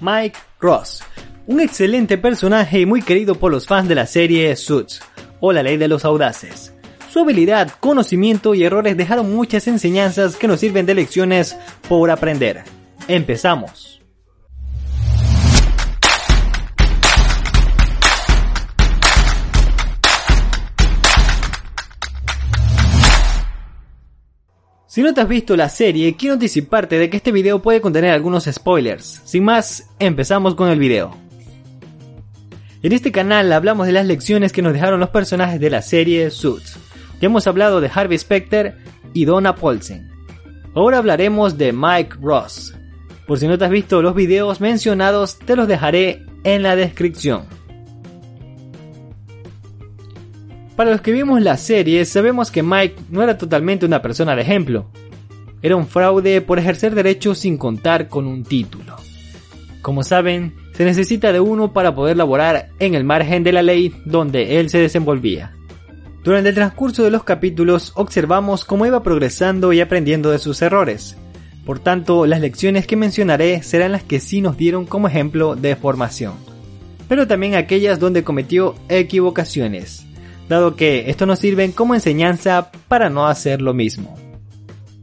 Mike Ross, un excelente personaje y muy querido por los fans de la serie Suits o La Ley de los Audaces. Su habilidad, conocimiento y errores dejaron muchas enseñanzas que nos sirven de lecciones por aprender. Empezamos. Si no te has visto la serie, quiero anticiparte de que este video puede contener algunos spoilers. Sin más, empezamos con el video. En este canal hablamos de las lecciones que nos dejaron los personajes de la serie Suits. Ya hemos hablado de Harvey Specter y Donna Paulsen. Ahora hablaremos de Mike Ross. Por si no te has visto los videos mencionados, te los dejaré en la descripción. Para los que vimos la serie, sabemos que Mike no era totalmente una persona de ejemplo. Era un fraude por ejercer derechos sin contar con un título. Como saben, se necesita de uno para poder laborar en el margen de la ley donde él se desenvolvía. Durante el transcurso de los capítulos observamos cómo iba progresando y aprendiendo de sus errores. Por tanto, las lecciones que mencionaré serán las que sí nos dieron como ejemplo de formación, pero también aquellas donde cometió equivocaciones dado que esto nos sirve como enseñanza para no hacer lo mismo.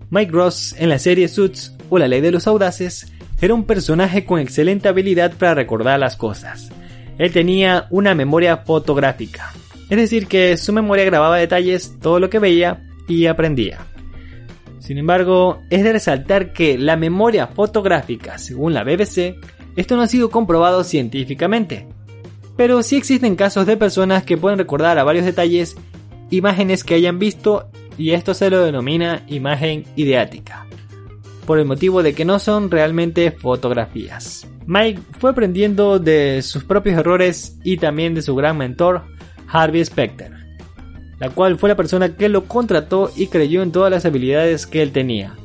Mike Ross en la serie Suits o La Ley de los Audaces era un personaje con excelente habilidad para recordar las cosas. Él tenía una memoria fotográfica, es decir que su memoria grababa detalles, todo lo que veía y aprendía. Sin embargo, es de resaltar que la memoria fotográfica, según la BBC, esto no ha sido comprobado científicamente, pero sí existen casos de personas que pueden recordar a varios detalles imágenes que hayan visto y esto se lo denomina imagen ideática, por el motivo de que no son realmente fotografías. Mike fue aprendiendo de sus propios errores y también de su gran mentor, Harvey Specter, la cual fue la persona que lo contrató y creyó en todas las habilidades que él tenía,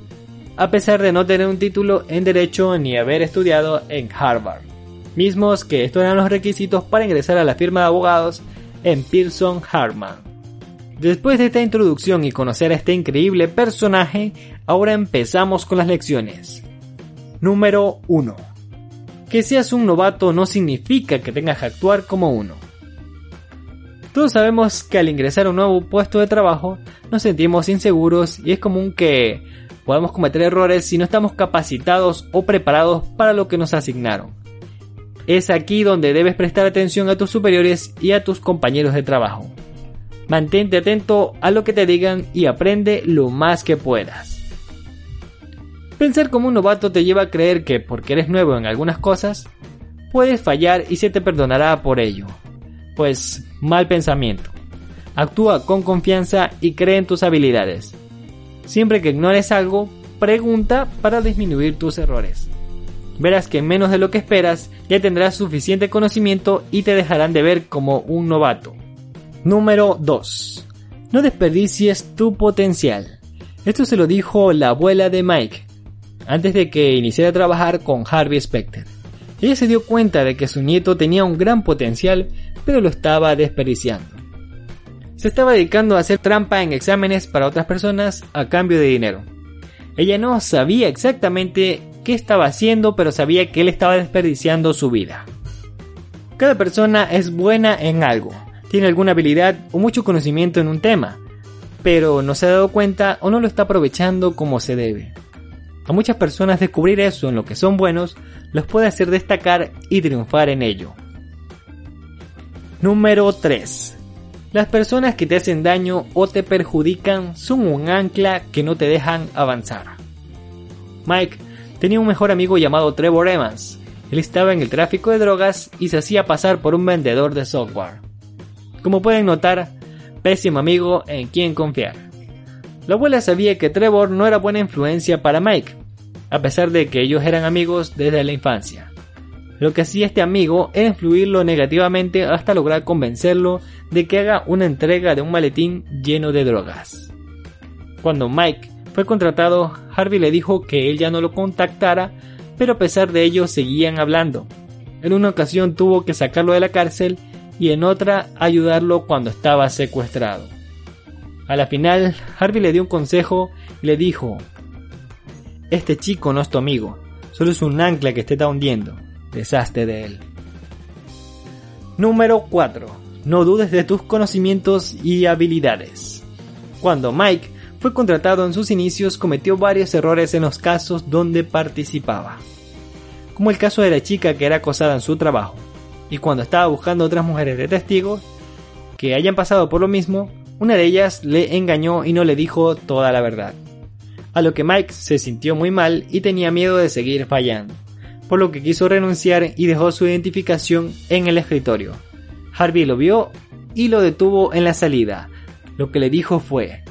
a pesar de no tener un título en derecho ni haber estudiado en Harvard mismos que estos eran los requisitos para ingresar a la firma de abogados en Pearson Hartman. Después de esta introducción y conocer a este increíble personaje, ahora empezamos con las lecciones. Número 1. Que seas un novato no significa que tengas que actuar como uno. Todos sabemos que al ingresar a un nuevo puesto de trabajo nos sentimos inseguros y es común que podamos cometer errores si no estamos capacitados o preparados para lo que nos asignaron. Es aquí donde debes prestar atención a tus superiores y a tus compañeros de trabajo. Mantente atento a lo que te digan y aprende lo más que puedas. Pensar como un novato te lleva a creer que porque eres nuevo en algunas cosas, puedes fallar y se te perdonará por ello. Pues mal pensamiento. Actúa con confianza y cree en tus habilidades. Siempre que ignores algo, pregunta para disminuir tus errores verás que en menos de lo que esperas ya tendrás suficiente conocimiento y te dejarán de ver como un novato. Número 2. No desperdicies tu potencial. Esto se lo dijo la abuela de Mike, antes de que iniciara a trabajar con Harvey Specter. Ella se dio cuenta de que su nieto tenía un gran potencial, pero lo estaba desperdiciando. Se estaba dedicando a hacer trampa en exámenes para otras personas a cambio de dinero. Ella no sabía exactamente qué estaba haciendo, pero sabía que él estaba desperdiciando su vida. Cada persona es buena en algo, tiene alguna habilidad o mucho conocimiento en un tema, pero no se ha dado cuenta o no lo está aprovechando como se debe. A muchas personas descubrir eso en lo que son buenos los puede hacer destacar y triunfar en ello. Número 3. Las personas que te hacen daño o te perjudican son un ancla que no te dejan avanzar. Mike tenía un mejor amigo llamado Trevor Evans. Él estaba en el tráfico de drogas y se hacía pasar por un vendedor de software. Como pueden notar, pésimo amigo en quien confiar. La abuela sabía que Trevor no era buena influencia para Mike, a pesar de que ellos eran amigos desde la infancia. Lo que hacía este amigo era influirlo negativamente hasta lograr convencerlo de que haga una entrega de un maletín lleno de drogas. Cuando Mike fue contratado, Harvey le dijo que él ya no lo contactara, pero a pesar de ello seguían hablando. En una ocasión tuvo que sacarlo de la cárcel y en otra ayudarlo cuando estaba secuestrado. A la final, Harvey le dio un consejo y le dijo, Este chico no es tu amigo, solo es un ancla que te está hundiendo, deshazte de él. Número 4. No dudes de tus conocimientos y habilidades. Cuando Mike fue contratado en sus inicios cometió varios errores en los casos donde participaba, como el caso de la chica que era acosada en su trabajo, y cuando estaba buscando otras mujeres de testigos que hayan pasado por lo mismo, una de ellas le engañó y no le dijo toda la verdad. A lo que Mike se sintió muy mal y tenía miedo de seguir fallando, por lo que quiso renunciar y dejó su identificación en el escritorio. Harvey lo vio y lo detuvo en la salida. Lo que le dijo fue,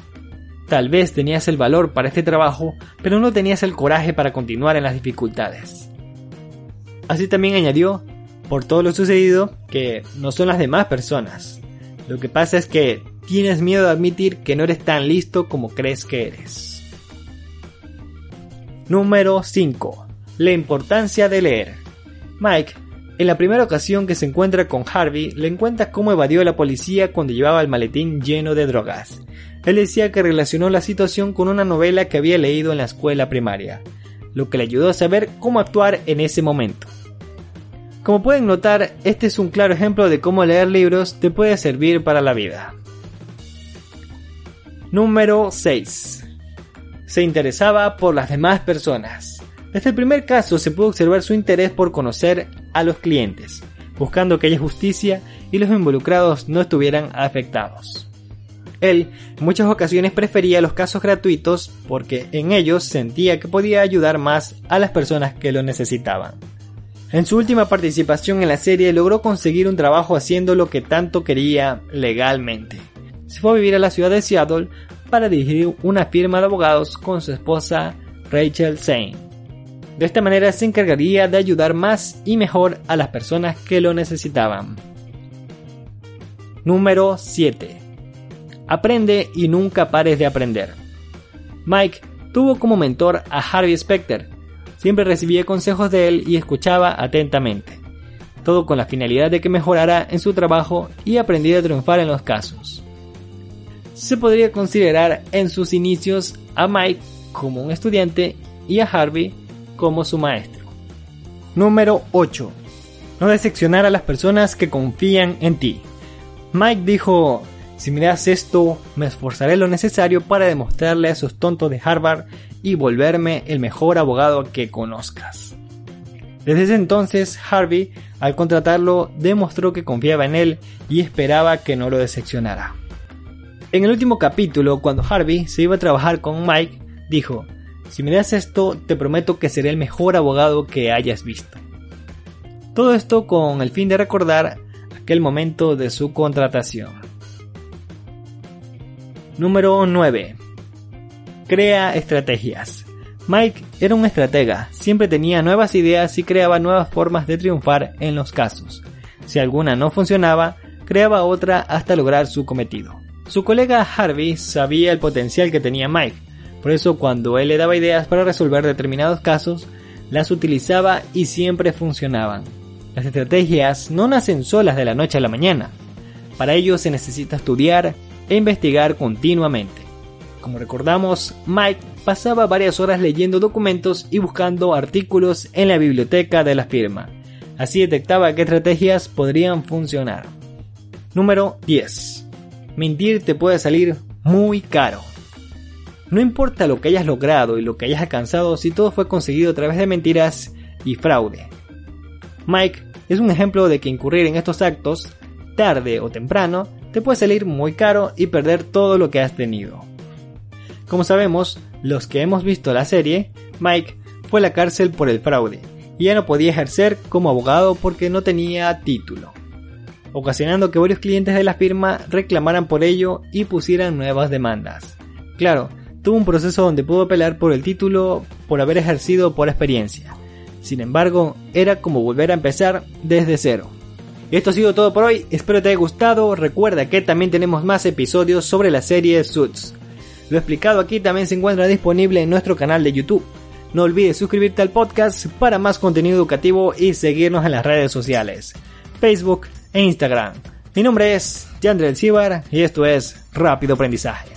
Tal vez tenías el valor para este trabajo, pero no tenías el coraje para continuar en las dificultades. Así también añadió, por todo lo sucedido, que no son las demás personas. Lo que pasa es que tienes miedo de admitir que no eres tan listo como crees que eres. Número 5. La importancia de leer. Mike, en la primera ocasión que se encuentra con Harvey, le encuentra cómo evadió a la policía cuando llevaba el maletín lleno de drogas. Él decía que relacionó la situación con una novela que había leído en la escuela primaria, lo que le ayudó a saber cómo actuar en ese momento. Como pueden notar, este es un claro ejemplo de cómo leer libros te puede servir para la vida. Número 6. Se interesaba por las demás personas. Desde el primer caso se pudo observar su interés por conocer a los clientes, buscando que haya justicia y los involucrados no estuvieran afectados. Él en muchas ocasiones prefería los casos gratuitos porque en ellos sentía que podía ayudar más a las personas que lo necesitaban. En su última participación en la serie logró conseguir un trabajo haciendo lo que tanto quería legalmente. Se fue a vivir a la ciudad de Seattle para dirigir una firma de abogados con su esposa Rachel Zane. De esta manera se encargaría de ayudar más y mejor a las personas que lo necesitaban. Número 7. Aprende y nunca pares de aprender. Mike tuvo como mentor a Harvey Specter. Siempre recibía consejos de él y escuchaba atentamente. Todo con la finalidad de que mejorara en su trabajo y aprendiera a triunfar en los casos. Se podría considerar en sus inicios a Mike como un estudiante y a Harvey como su maestro. Número 8. No decepcionar a las personas que confían en ti. Mike dijo, si me das esto, me esforzaré lo necesario para demostrarle a esos tontos de Harvard y volverme el mejor abogado que conozcas. Desde ese entonces, Harvey, al contratarlo, demostró que confiaba en él y esperaba que no lo decepcionara. En el último capítulo, cuando Harvey se iba a trabajar con Mike, dijo, si me das esto, te prometo que seré el mejor abogado que hayas visto. Todo esto con el fin de recordar aquel momento de su contratación. Número 9. Crea estrategias. Mike era un estratega, siempre tenía nuevas ideas y creaba nuevas formas de triunfar en los casos. Si alguna no funcionaba, creaba otra hasta lograr su cometido. Su colega Harvey sabía el potencial que tenía Mike, por eso cuando él le daba ideas para resolver determinados casos, las utilizaba y siempre funcionaban. Las estrategias no nacen solas de la noche a la mañana. Para ello se necesita estudiar, e investigar continuamente. Como recordamos, Mike pasaba varias horas leyendo documentos y buscando artículos en la biblioteca de la firma. Así detectaba qué estrategias podrían funcionar. Número 10. Mentir te puede salir muy caro. No importa lo que hayas logrado y lo que hayas alcanzado si todo fue conseguido a través de mentiras y fraude. Mike es un ejemplo de que incurrir en estos actos, tarde o temprano, te puede salir muy caro y perder todo lo que has tenido. Como sabemos, los que hemos visto la serie, Mike fue a la cárcel por el fraude y ya no podía ejercer como abogado porque no tenía título, ocasionando que varios clientes de la firma reclamaran por ello y pusieran nuevas demandas. Claro, tuvo un proceso donde pudo apelar por el título, por haber ejercido por experiencia. Sin embargo, era como volver a empezar desde cero. Esto ha sido todo por hoy, espero te haya gustado, recuerda que también tenemos más episodios sobre la serie Suits. Lo explicado aquí también se encuentra disponible en nuestro canal de YouTube. No olvides suscribirte al podcast para más contenido educativo y seguirnos en las redes sociales, Facebook e Instagram. Mi nombre es Yandre Cibar y esto es Rápido Aprendizaje.